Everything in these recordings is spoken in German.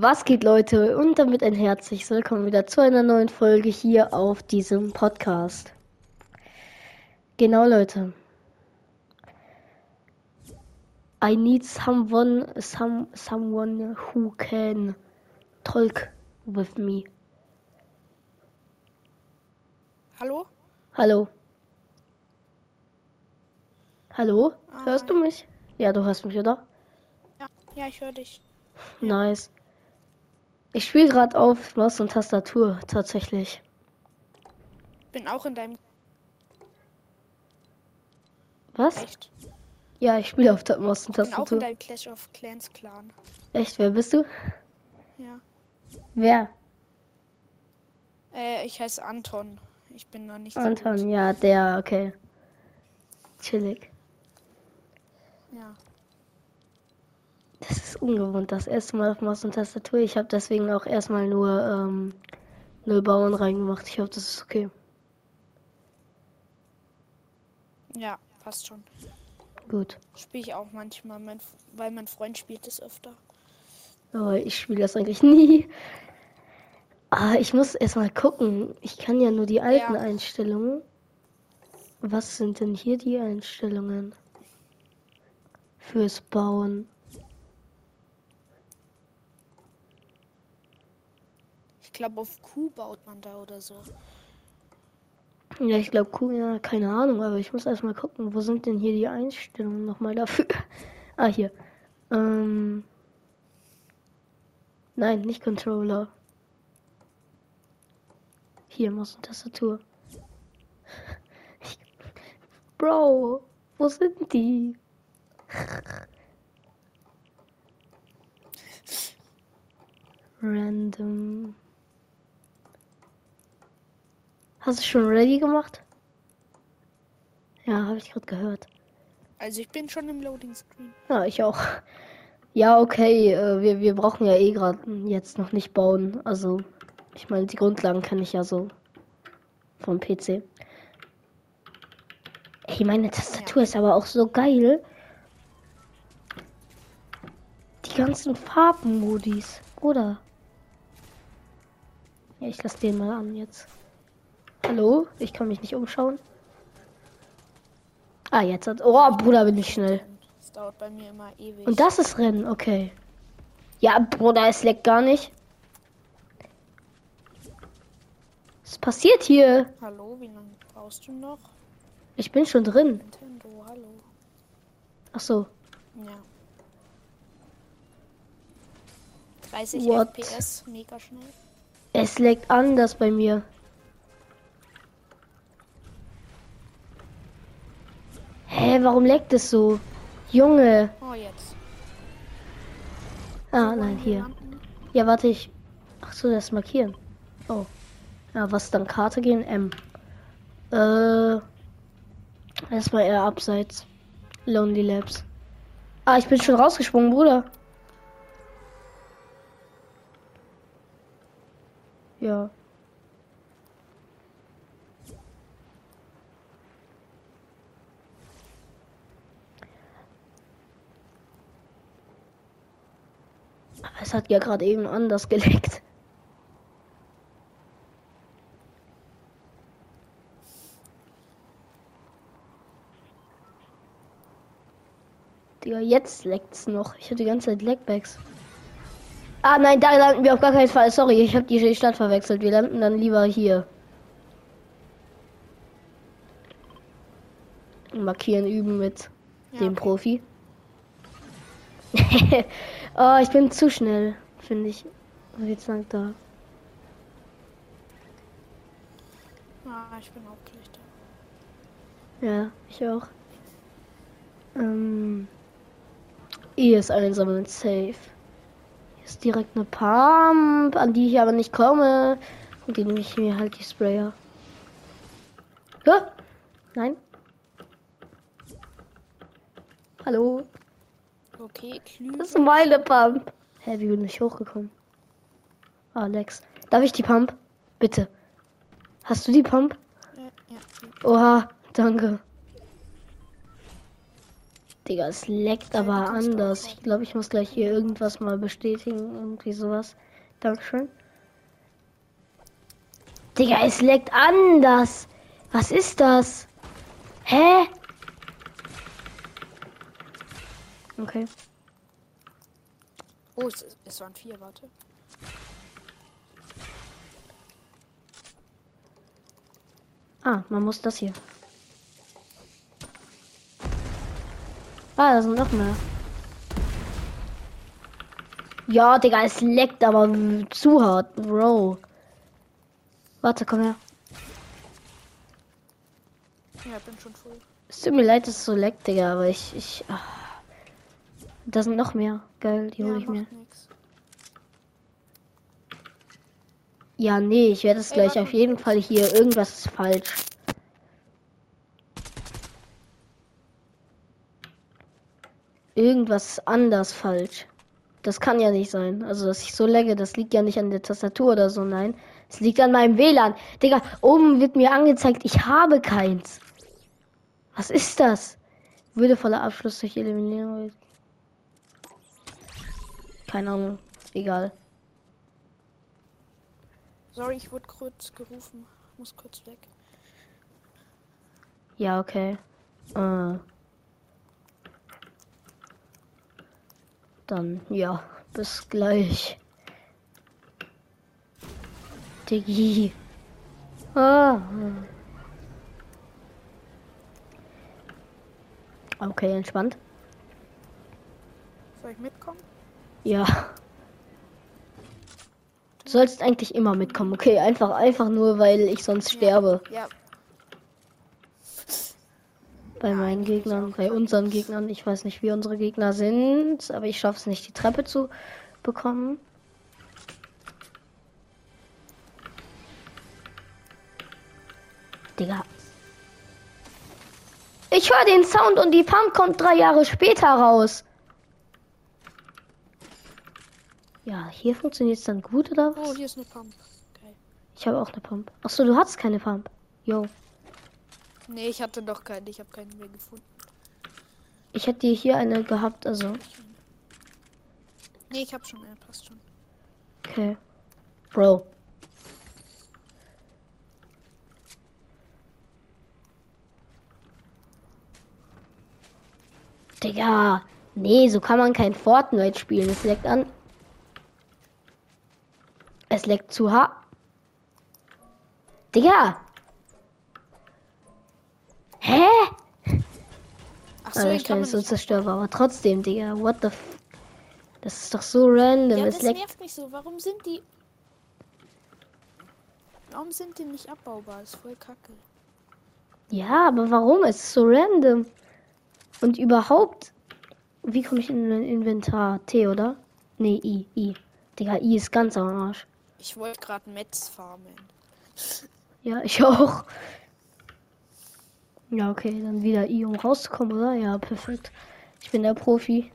Was geht, Leute? Und damit ein herzliches Willkommen wieder zu einer neuen Folge hier auf diesem Podcast. Genau, Leute. I need someone, some, someone who can talk with me. Hallo? Hallo. Hallo? Ah, Hörst du mich? Ja, du hörst mich, oder? Ja, ja ich höre dich. Nice. Ich spiele gerade auf Maus und Tastatur tatsächlich. Bin auch in deinem Was? echt. Ja, ich spiele auf der Maus und Bin auch in Tastatur. deinem Clash of Clans Clan. Echt, wer bist du? Ja. Wer? Äh, ich heiße Anton. Ich bin noch nicht so Anton, gut. ja, der, okay. Chillig. Ja. Das ist ungewohnt, das erste Mal auf Maus und Tastatur. Ich habe deswegen auch erstmal nur ähm, null Bauern reingemacht. Ich hoffe, das ist okay. Ja, passt schon. Gut. Spiele ich auch manchmal, mein, weil mein Freund spielt es öfter. Aber ich spiele das eigentlich nie. Ah, ich muss erstmal gucken. Ich kann ja nur die alten Ja. Einstellungen. Was sind denn hier die Einstellungen? Fürs Bauen. Glaube, auf Q baut man da oder so. Ja, ich glaube, cool, ja, keine Ahnung, aber ich muss erstmal gucken, wo sind denn hier die Einstellungen nochmal dafür? ah, hier. Ähm. Nein, nicht Controller. Hier, Maus und Tastatur. Bro, wo sind die? Random. Hast du schon ready gemacht? Ja, habe ich gerade gehört. Also ich bin schon im Loading Screen. Ja, ich auch. Ja, okay, äh, wir, wir brauchen ja eh gerade jetzt noch nicht bauen. Also, ich meine, die Grundlagen kann ich ja so vom PC. Ey, meine Tastatur ist aber auch so geil. Die ganzen Farbenmodis, oder? Ja, ich lasse den mal an jetzt. Hallo? Ich kann mich nicht umschauen. Ah, jetzt hat. Oh, Bruder, bin ich schnell. Das dauert bei mir immer ewig. Und das ist Rennen, okay. Ja, Bruder, es leckt gar nicht. Was passiert hier? Hallo, wie lange brauchst du noch? Ich bin schon drin. Nintendo, hallo. Ach so. Ja. 30 What? FPS, mega schnell. Es leckt anders bei mir. Warum leckt es so? Junge. Oh, jetzt. Ah, nein, hier. Ja, warte, ich. Ach so, das markieren. Oh. Ja, was dann Karte gehen? M. Äh. Erstmal eher abseits. Lonely Labs. Ah, ich bin schon rausgesprungen, Bruder. Ja. Aber es hat ja gerade eben anders geleckt. Digga, jetzt leckt's noch. Ich hatte die ganze Zeit Leckbacks. Ah nein, da landen wir auf gar keinen Fall. Sorry, ich habe die Stadt verwechselt. Wir landen dann lieber hier. Markieren üben mit Ja, dem okay. Profi. oh, ich bin zu schnell, finde ich. Oh, Jetzt lang da. Ah, ich bin auch gleich da. Ja, ich auch. Ähm, ES einsammeln, safe. Hier ist direkt eine Pump, an die ich aber nicht komme. Und die nehme ich mir halt die Sprayer. Hä? Nein? Hallo? Okay, Klü. Das ist meine Pump. Hä, wie bin ich hochgekommen? Ah, Alex. Darf ich die Pump? Bitte. Hast du die Pump? Ja, ja. Oha, danke. Digga, es leckt aber du kannst anders. Ich glaube, ich muss gleich hier irgendwas mal bestätigen. Irgendwie sowas. Dankeschön. Digga, es leckt anders. Was ist das? Hä? Okay. Oh, es, es waren vier, warte. Ah, man muss das hier. Ah, da sind noch mehr. Ja, Digga, es leckt aber zu hart, Bro. Warte, komm her. Ja, bin schon voll. Es tut mir leid, dass es so leckt, Digga, aber ich. ich ah. Da sind noch mehr. Geil, die Ja, hole ich mir. nix. Ja, nee, ich werde es gleich warte auf jeden. Fall hier. Irgendwas ist falsch. Irgendwas anders falsch. Das kann ja nicht sein. Also, dass ich so lagge, das liegt ja nicht an der Tastatur oder so, nein. Es liegt an meinem WLAN. Digga, oben wird mir angezeigt, ich habe keins. Was ist das? Würdevoller Abschluss durch Eliminierung. Keine Ahnung. Egal. Sorry, ich wurde kurz gerufen. Muss kurz weg. Ja, okay. Äh. Dann, ja, bis gleich. Diggi. Ah. Okay, entspannt. Soll ich mitkommen? Ja. Du sollst eigentlich immer mitkommen, okay? Einfach, einfach nur, weil ich sonst sterbe. Ja, Bei meinen Gegnern, bei unseren Gegnern. Ich weiß nicht, wie unsere Gegner sind, aber ich schaffe es nicht, die Treppe zu bekommen. Digga. Ich höre den Sound und die Pump kommt drei Jahre später raus. Ja, hier funktioniert es dann gut, oder Oh, was? hier ist eine Pump. Geil. Ich habe auch eine Pump. Achso, du hattest keine Pump. Jo. Nee, ich hatte doch keine. Ich habe keine mehr gefunden. Ich hätte dir hier eine gehabt, also. Nee, ich habe schon eine. Passt schon. Okay. Bro. Digga. Nee, so kann man kein Fortnite spielen. Es leckt an. Es leckt zu hart. Digga. Hä? Ach so, Ah, den ich kann man so zerstörbar, aber trotzdem, Digga. What the f Das ist doch so random. Ja, es das leckt. nervt mich so. Warum sind die. Warum sind die nicht abbaubar? Das ist voll kacke. Ja, aber warum? Es ist so random. Und überhaupt, wie komme ich in mein Inventar? T, oder? Nee, I, I. Digga, I ist ganz am Arsch. Ich wollte gerade Metz farmen. Ja, ich auch. Ja, okay, dann wieder I, um rauszukommen, oder? Ja, perfekt. Ich bin der Profi.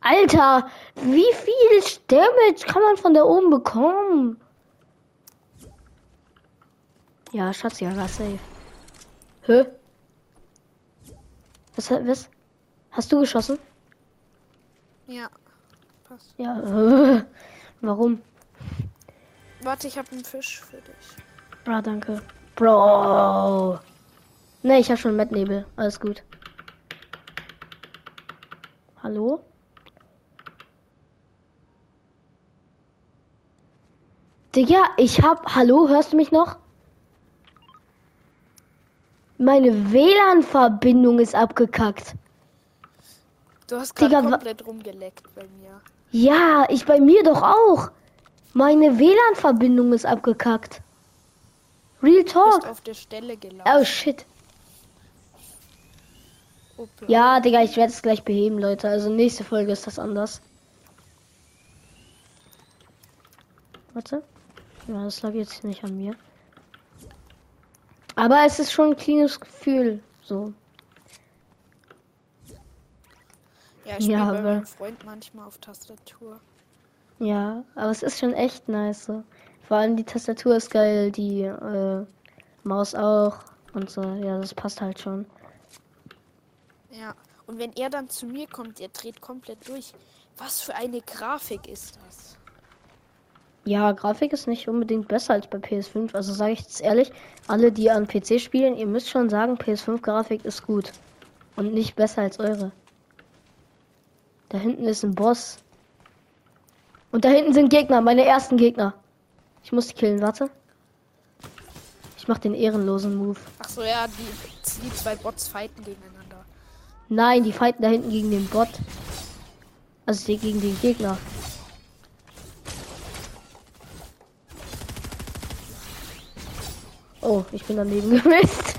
Alter, wie viel Damage kann man von da oben bekommen? Ja, Schatz, ja, war safe. Hä? Was, was? Hast du geschossen? Ja. Passt. Ja, äh, warum? Warte, ich habe einen Fisch für dich. Ah, danke. Bro. Ne, ich habe schon Mettnebel. Alles gut. Hallo? Digga, ich hab. Hallo, hörst du mich noch? Meine WLAN-Verbindung ist abgekackt. Du hast gerade komplett rumgeleckt bei mir. Ja, ich bei mir doch auch. Meine WLAN-Verbindung ist abgekackt. Real Talk. auf der Stelle Oh gelaufen. shit. Oh, bla. Ja, Digga, ich werde es gleich beheben, Leute. Also nächste Folge ist das anders. Warte. Ja, das lag jetzt nicht an mir. Aber es ist schon ein cleanes Gefühl. So. Ja, ich Ja, aber- meinem Freund manchmal auf Tastatur. Ja, aber es ist schon echt nice. So. Vor allem die Tastatur ist geil, die äh, Maus auch. Und so. Ja, das passt halt schon. Ja. Und wenn er dann zu mir kommt, er dreht komplett durch. Was für eine Grafik ist das? Ja, Grafik ist nicht unbedingt besser als bei PS5. Also sage ich jetzt ehrlich, alle, die an PC spielen, ihr müsst schon sagen, PS5-Grafik ist gut. Und nicht besser als eure. Da hinten ist ein Boss. Und da hinten sind Gegner, meine ersten Gegner. Ich muss die killen, warte. Ich mach den ehrenlosen Move. Ach so, ja, die, die zwei Bots fighten gegeneinander. Nein, die fighten da hinten gegen den Bot. Also gegen den Gegner. Oh, ich bin daneben gemisst.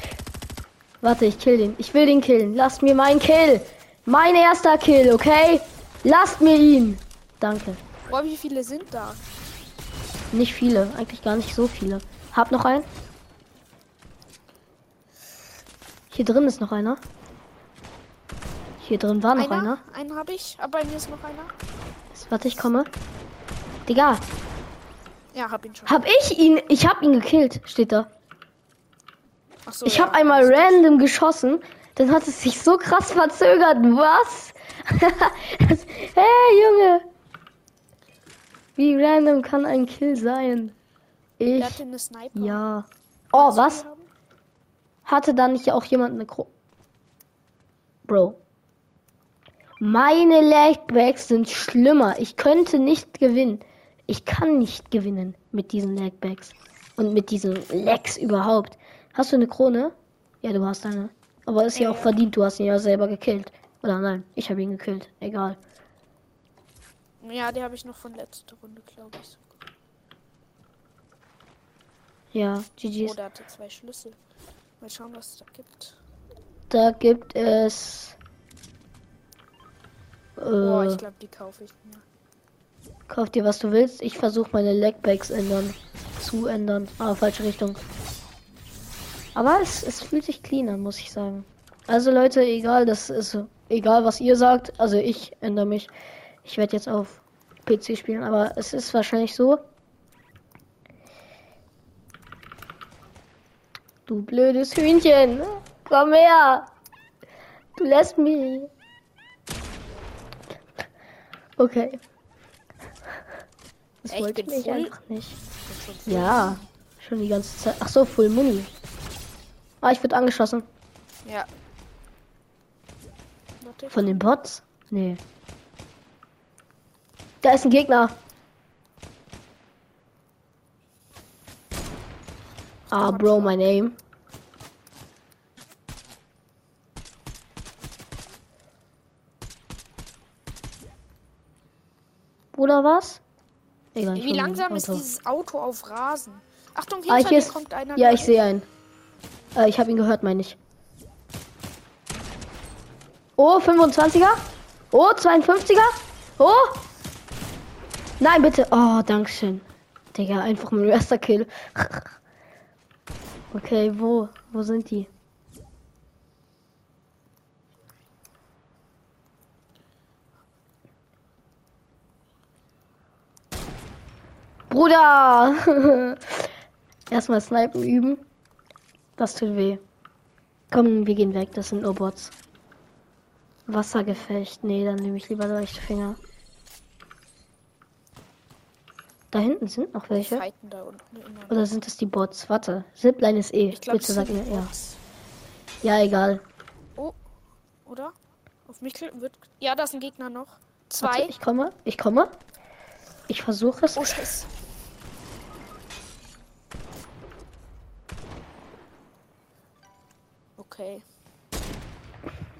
Warte, ich kill den. Ich will den killen. Lasst mir meinen Kill. Mein erster Kill, okay? Lasst mir ihn. Danke. Boah, wie viele sind da? Nicht viele. Eigentlich gar nicht so viele. Hab noch einen. Hier drin ist noch einer. Hier drin war noch einer. einer. Einen habe ich, aber bei mir ist noch einer. Warte, ich komme. Digga. Ja, hab ihn schon. Hab ich ihn? Ich hab ihn gekillt, steht da. So, ich ja, habe einmal random geschossen, dann hat es sich so krass verzögert. Was? hey, Junge. Wie random kann ein Kill sein? Ich. Ja. Oh, was? Hatte da nicht auch jemand eine Kro Bro. Meine Lagbacks sind schlimmer. Ich könnte nicht gewinnen. Ich kann nicht gewinnen mit diesen Lagbacks. Und mit diesen Lags überhaupt. Hast du eine Krone? Ja, du hast eine. Aber ist ja auch verdient, du hast ihn ja selber gekillt. Oder nein, ich habe ihn gekillt. Egal. Ja, die habe ich noch von letzter Runde, glaube ich. Ja, GG's. Oh, der hatte zwei Schlüssel. Mal schauen, was es da gibt. Da gibt es. Äh, oh, ich glaube, die kaufe ich mir. Kauf dir, was du willst. Ich versuche meine Legbacks ändern. Zu ändern. Ah, falsche Richtung. Aber es, es fühlt sich clean an, muss ich sagen. Also Leute, egal, das ist egal, was ihr sagt. Also ich ändere mich. Ich werde jetzt auf PC spielen, aber es ist wahrscheinlich so. Du blödes Hühnchen. Komm her. Du lässt mich. Okay. Das Echt, wollte ich einfach nicht. Ja, schon die ganze Zeit. Ach so, Full Muni. Ah, ich wurde angeschossen. Ja. Von den Bots? Nee. Da ist ein Gegner. Ah, Bro, my name. Oder was? Egal, Wie langsam ist dieses Auto auf Rasen? Achtung, hinter ah, hier ist, kommt einer. Ja, ich sehe einen. Äh, ich habe ihn gehört, meine ich. Oh, 25er. Oh, 52er. Oh. Nein, bitte. Oh, Dankeschön. Digga, einfach mein erster Kill. okay, wo? Wo sind die? Bruder! Erstmal Snipen üben. Das tut weh. Komm, wir gehen weg. Das sind nur Bots. Wassergefecht. Nee, dann nehme ich lieber leichte Finger. Da hinten sind noch welche. Oder sind das die Bots? Warte. Zipline ist eh. Ich glaub, Bitte sag mir, ja. Ja, egal. Oh, oder? Auf mich wird. Ja, da ist ein Gegner noch. Zwei. Warte, ich komme. Ich komme. Ich versuche es. Oh, Scheiße. Okay.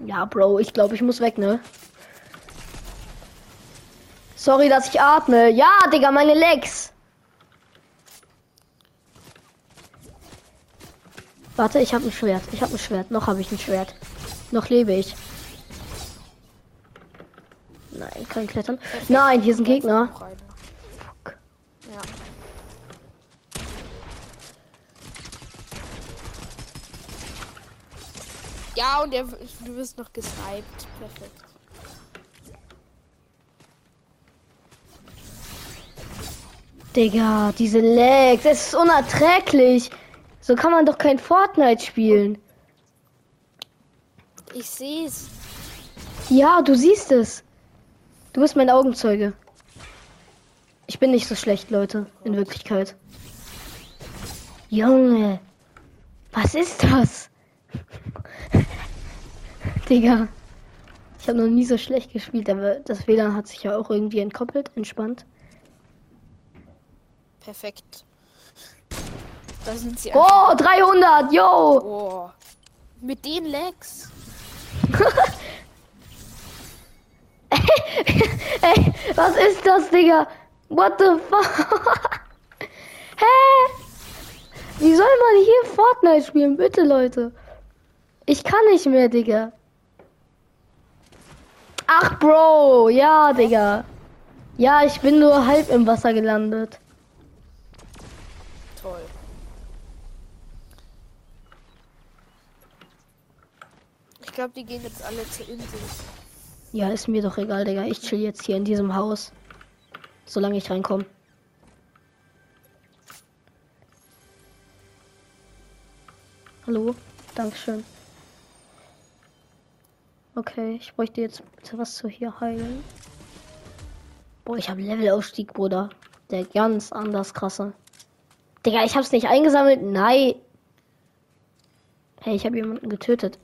Ja, Bro, ich glaube, ich muss weg, ne? Sorry, dass ich atme. Ja, Digga, meine Legs. Warte, ich habe ein Schwert. Ich habe ein Schwert. Noch habe ich ein Schwert. Noch lebe ich. Nein, kein Klettern. Nein, hier ist ein Gegner. Ja, und er, du wirst noch gesniped. Perfekt. Digga, diese Lags, es ist unerträglich. So kann man doch kein Fortnite spielen. Ich sehe es. Ja, du siehst es. Du bist mein Augenzeuge. Ich bin nicht so schlecht, Leute, in Wirklichkeit. Junge, was ist das? Digga. Ich habe noch nie so schlecht gespielt, aber das WLAN hat sich ja auch irgendwie entkoppelt, entspannt. Perfekt. Da sind sie. Oh, 300, yo! Oh. Mit den Lags. Ey, was ist das, Digga? What the fuck? Hä? Wie soll man hier Fortnite spielen? Bitte, Leute. Ich kann nicht mehr, Digga. Ach, Bro. Ja, Digga. Ja, ich bin nur halb im Wasser gelandet. Ich glaube, die gehen jetzt alle zur Insel. Ja, ist mir doch egal, Digga. Ich chill jetzt hier in diesem Haus. Solange ich reinkomme. Hallo? Dankeschön. Okay, ich bräuchte jetzt bitte was zu hier heilen. Boah, ich habe Levelausstieg, Bruder. Der ganz anders krasse. Digga, ich hab's nicht eingesammelt. Nein. Hey, ich habe jemanden getötet.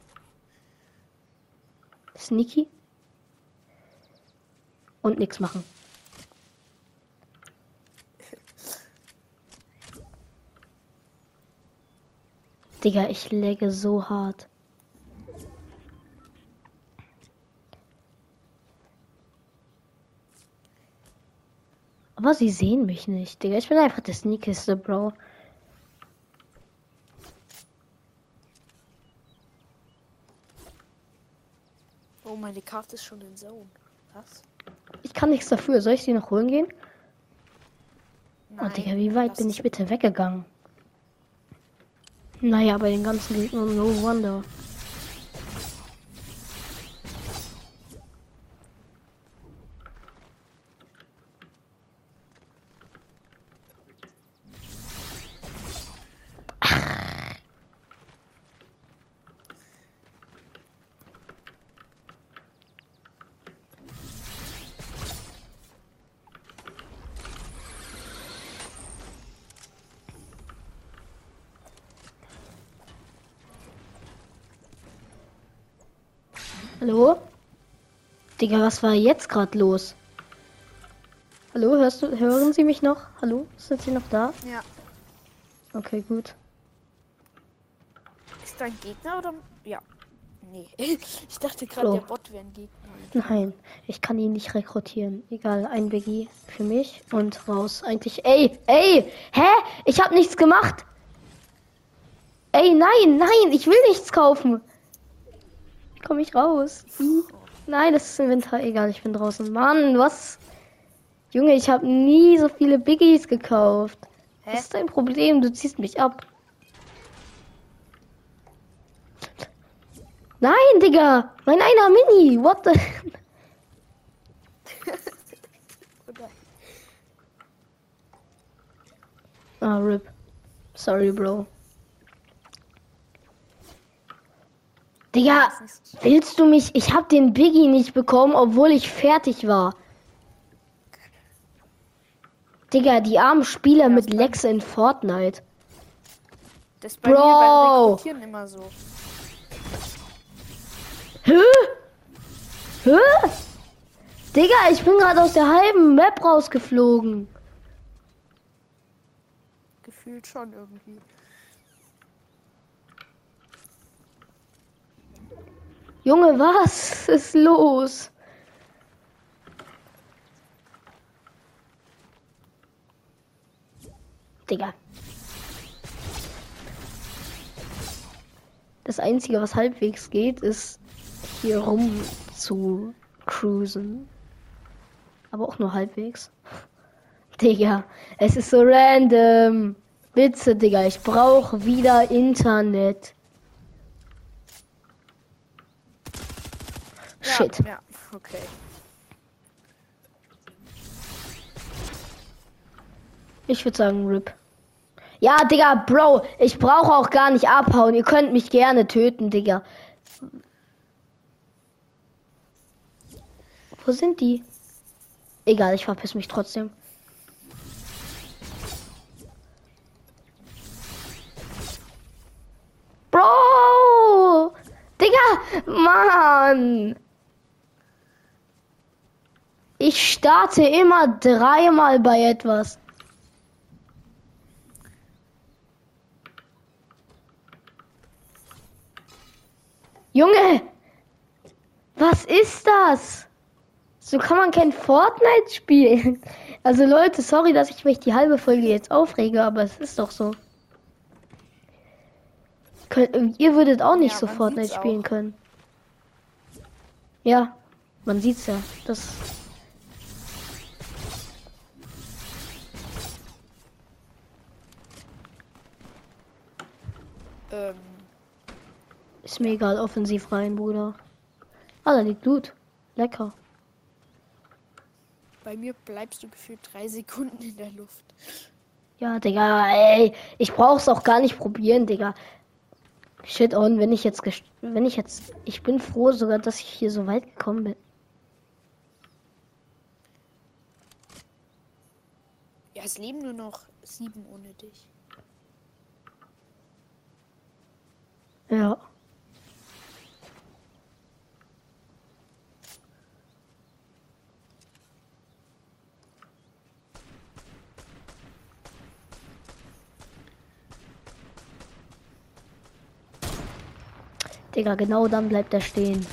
Sneaky. Und nichts machen. Digga, ich läge so hart. Aber sie sehen mich nicht, Digga. Ich bin einfach der Sneakeste, Bro. Meine Karte ist schon in Zone. Was? Ich kann nichts dafür. Soll ich sie noch holen gehen? Oh, Nein, Digga, wie weit bin ich bitte weggegangen? Naja, bei den ganzen Gegnern, no wonder. Hallo? Digga, was war jetzt gerade los? Hallo, hörst du, hören Sie mich noch? Hallo? Sind Sie noch da? Ja. Okay, gut. Ist da ein Gegner oder? Ja. Nee. Ich dachte gerade, Oh. der Bot wäre ein Gegner. Nein, ich kann ihn nicht rekrutieren. Egal, ein BG für mich und raus. Eigentlich. Ey, ey, hä? Ich hab nichts gemacht. Ey, nein, nein, ich will nichts kaufen. Wie komme ich raus? Nein, das ist Inventar. Egal, ich bin draußen. Mann, was? Junge, ich habe nie so viele Biggies gekauft. Hä? Was ist dein Problem? Du ziehst mich ab. Nein, Digga! Mein einer Mini! What the... Ah, RIP. Sorry, Bro. Digga, willst du mich... Ich hab den Biggie nicht bekommen, obwohl ich fertig war. Digga, die armen Spieler mit Lex in Fortnite. Das ist bei Bro. mir beim Rekrutieren immer so. Hä? Hä? Digga, ich bin gerade aus der halben Map rausgeflogen. Gefühlt schon irgendwie. Junge, was ist los? Digga. Das Einzige, was halbwegs geht, ist hier rum zu cruisen. Aber auch nur halbwegs. Digga, es ist so random. Bitte, Digga, ich brauche wieder Internet. Ja, Shit. Ja, okay. Ich würde sagen RIP. Ja, Digga, Bro, ich brauche auch gar nicht abhauen. Ihr könnt mich gerne töten, Digga. Wo sind die? Egal, ich verpiss mich trotzdem. Bro! Digga! Mann! Ich starte immer dreimal bei etwas. Junge! Was ist das? So kann man kein Fortnite spielen. Also Leute, sorry, dass ich mich die halbe Folge jetzt aufrege, aber es ist doch so. Könnt, ihr würdet auch nicht Ja, so Fortnite spielen auch. können. Ja, man sieht's ja. Das Ähm, ist mir egal, offensiv rein, Bruder. Ah, da liegt Loot. Lecker. bei mir bleibst du gefühlt drei Sekunden in der Luft. Ja, Digga, ey, ich brauch's auch gar nicht probieren, Digga. Shit on, wenn ich jetzt, gest- wenn ich jetzt, ich bin froh sogar, dass ich hier so weit gekommen bin. Ja, es leben nur noch sieben ohne dich. Ja. Digga, genau dann bleibt er stehen.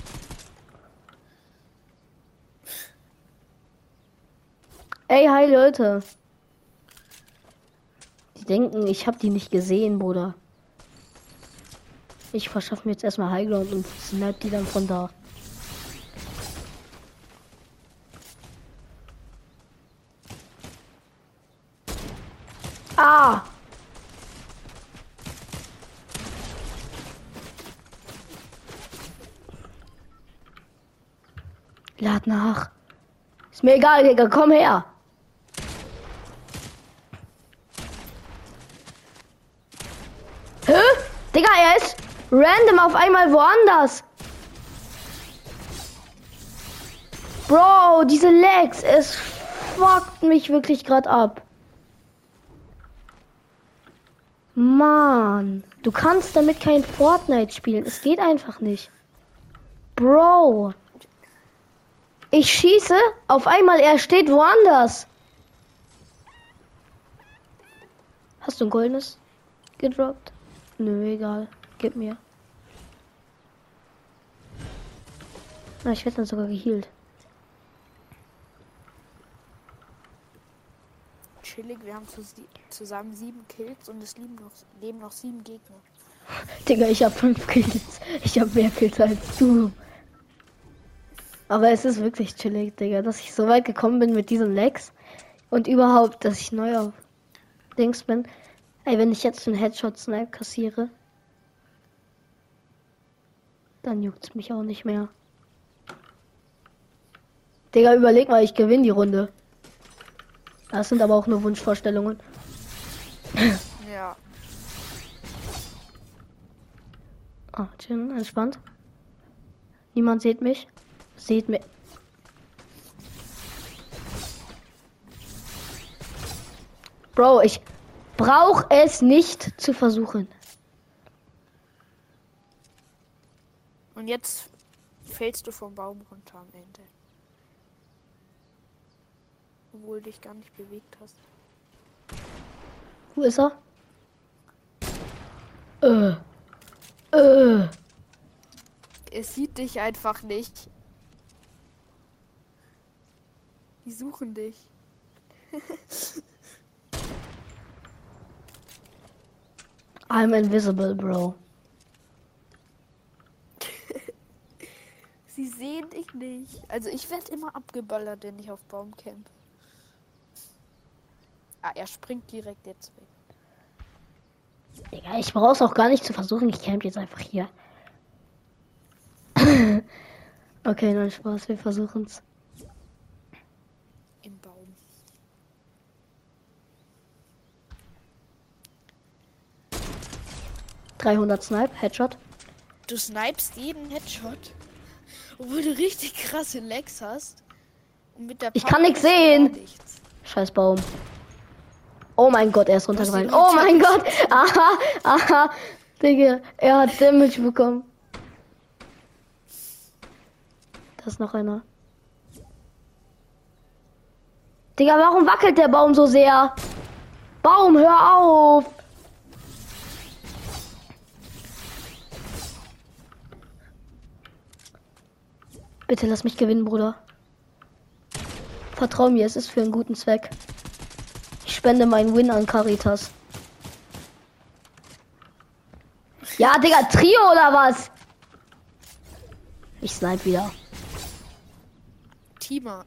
Ey, hi Leute. Die denken, ich hab die nicht gesehen, Bruder. Ich verschaffe mir jetzt erstmal Highground und snipe die dann von da. Ah! Lad nach. Ist mir egal, Digga, komm her. Hä? Digga, er ist random auf einmal woanders. Bro, diese Lags, es fuckt mich wirklich gerade ab. Mann, du kannst damit kein Fortnite spielen. Es geht einfach nicht. Bro. Ich schieße, auf einmal er steht woanders. Hast du ein goldenes gedroppt? Nö, egal. Gib mir. Ich werde dann sogar geheilt. Chillig, wir haben zusammen sieben Kills und es leben noch, leben noch sieben Gegner. Digga, ich habe fünf Kills. Ich habe mehr Kills als du. Aber es ist wirklich chillig, Digga, dass ich so weit gekommen bin mit diesen Legs. Und überhaupt, dass ich neu auf Dings bin. Ey, wenn ich jetzt einen Headshot-Snipe kassiere, dann juckt's mich auch nicht mehr. Digga, überleg mal, ich gewinne die Runde. Das sind aber auch nur Wunschvorstellungen. Ja. Ah, chill, entspannt. Niemand sieht mich. Sieht mich. Bro, ich brauche es nicht zu versuchen. Und jetzt fällst du vom Baum runter am Ende. Obwohl du dich gar nicht bewegt hast. Wo ist er? Äh. Äh. Es sieht dich einfach nicht. Die suchen dich. I'm invisible, bro. Sie sehen dich nicht. Also ich werde immer abgeballert, wenn ich auf Baum camp. Ah, er springt direkt jetzt weg. Digga, ich brauch's auch gar nicht zu versuchen. Ich camp jetzt einfach hier. okay, nein, Spaß. Wir versuchen's. Im Baum. Dreihundert Snipe, Headshot. Du snipest jeden Headshot. Obwohl du richtig krasse Legs hast. Und mit der Ich kann nix gar sehen. nichts. Scheiß Baum. Oh mein Gott, er ist runtergefallen. Oh mein Gott. Aha, aha. Digga, er hat Damage bekommen. Da ist noch einer. Digga, warum wackelt der Baum so sehr? Baum, hör auf! Bitte lass mich gewinnen, Bruder. Vertrau mir, es ist für einen guten Zweck. Ich spende meinen Win an Caritas. Ja, Digga, Trio oder was? Ich snipe wieder. Teamer.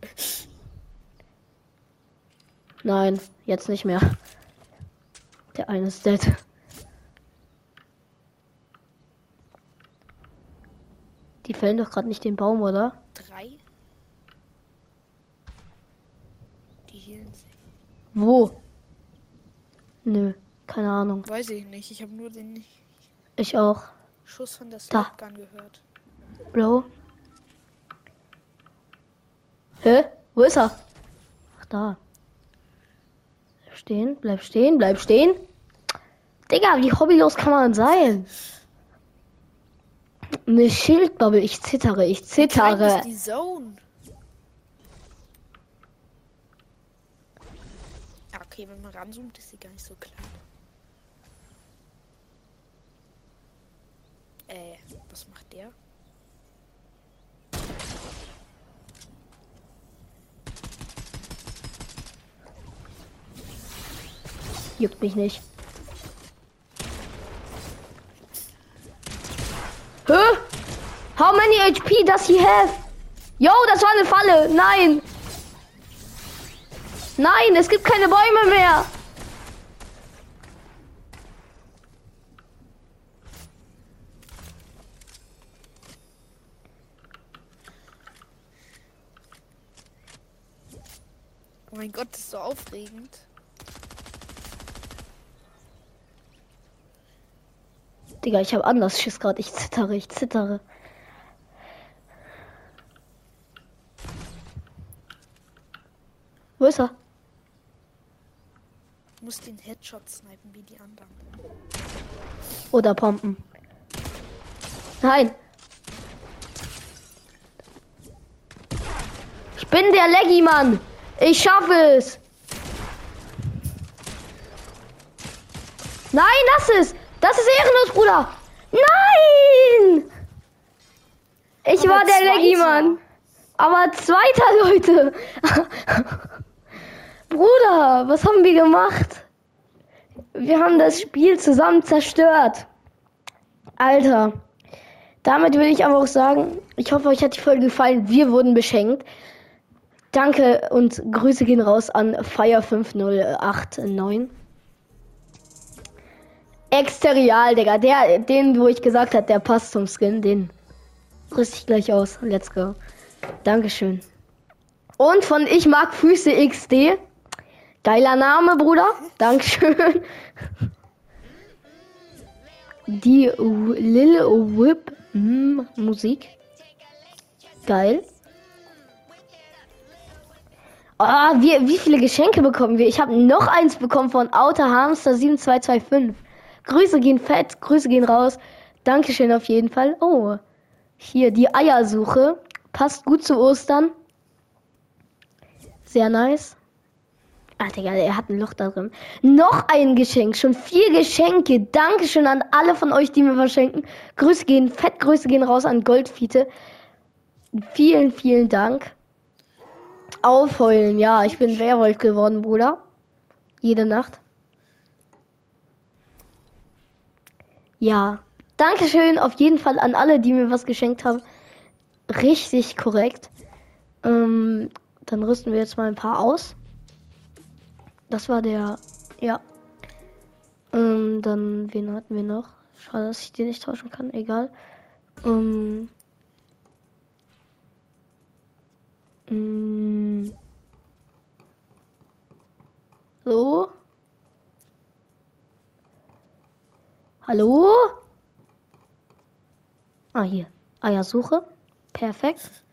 Nein, jetzt nicht mehr. Der eine ist dead. Die fällen doch gerade nicht den Baum, oder? Drei. Die hielen sich. Wo? Nö, keine Ahnung. Weiß ich nicht. Ich habe nur den Ich auch. Schuss von der Da. Slapgun gehört. Bro. Hä? Wo ist er? Ach, da. Stehen, bleib stehen, bleib stehen. Digga, wie hobbylos kann man sein? Eine Schildbubble, ich zittere, ich zittere. die Zone. Okay, wenn man ranzoomt, ist sie gar nicht so klein. Äh, was macht der? Juckt mich nicht. Hä? How many HP does he have? Yo, das war eine Falle. Nein. Nein, es gibt keine Bäume mehr. Oh mein Gott, das ist so aufregend. Digga, ich habe anders Schiss gerade. Ich zittere, ich zittere. Wo ist er? Ich muss den Headshot snipen wie die anderen. Oder pumpen. Nein. Ich bin der Leggy Mann. Ich schaffe es. Nein, lass es. Das ist ehrenlos, Bruder. Nein. Ich Aber war der Leggy. Mann. Aber zweiter, Leute. Bruder, was haben wir gemacht? Wir haben das Spiel zusammen zerstört. Alter. Damit will ich aber auch sagen, ich hoffe, euch hat die Folge gefallen. Wir wurden beschenkt. Danke und Grüße gehen raus an Fire5089. Exterial, Digga. Der, den, wo ich gesagt habe, der passt zum Skin, den rüste ich gleich aus. Let's go. Dankeschön. Und von Ich mag Füße XD. Geiler Name, Bruder. Dankeschön. Die Lil Whip mm, Musik. Geil. Ah, wie, wie viele Geschenke bekommen wir? Ich habe noch eins bekommen von Outer Hamster 7225. Grüße gehen fett, Grüße gehen raus. Dankeschön auf jeden Fall. Oh, hier die Eiersuche. Passt gut zu Ostern. Sehr nice. Ah, Digga, er hat ein Loch da drin. Noch ein Geschenk. Schon vier Geschenke. Dankeschön an alle von euch, die mir verschenken. Grüße gehen, fett Grüße gehen raus an Goldfiete. Vielen, vielen Dank. Aufheulen, ja, ich bin Werwolf geworden, Bruder. Jede Nacht. Ja. Dankeschön auf jeden Fall an alle, die mir was geschenkt haben. Richtig korrekt. Ähm, dann rüsten wir jetzt mal ein paar aus. Das war der. Ja. Ähm, dann, wen hatten wir noch? Schade, dass ich den nicht tauschen kann. Egal. Ähm. mm. So. Hallo? Ah, hier. Eiersuche. Perfekt.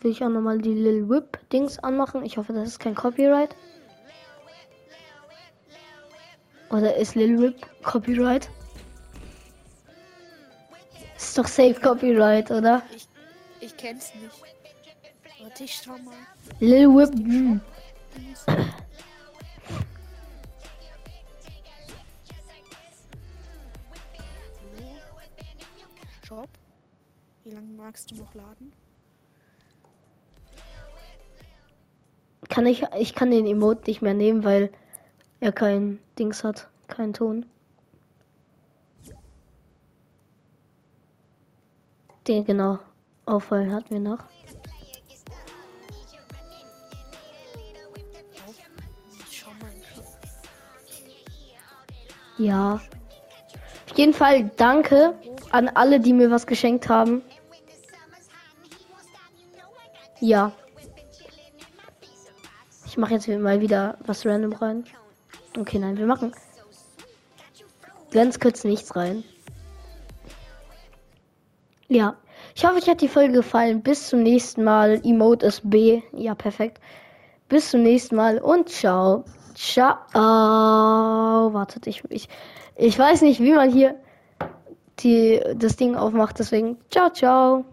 will ich auch nochmal die Lil Whip Dings anmachen. Ich hoffe, das ist kein Copyright. Oder ist Lil Whip Copyright? Ist doch safe Copyright, oder? Ich, ich kenn's nicht. Warte, ich schau mal. Lil Whip. hm. Shop. Wie lange magst du noch laden? Kann ich, ich kann den Emote nicht mehr nehmen, weil er kein Dings hat, kein Ton. Den genau. Auffallen hatten wir noch. Ja. Auf jeden Fall danke an alle, die mir was geschenkt haben. Ja. Ich mache jetzt mal wieder was random rein. Okay, nein, wir machen ganz kurz nichts rein. Ja. Ich hoffe, euch hat die Folge gefallen. Bis zum nächsten Mal. Emote ist B. Ja, perfekt. Bis zum nächsten Mal und ciao. Ciao. Wartet, ich, ich, ich weiß nicht, wie man hier die, das Ding aufmacht. Deswegen, ciao, ciao.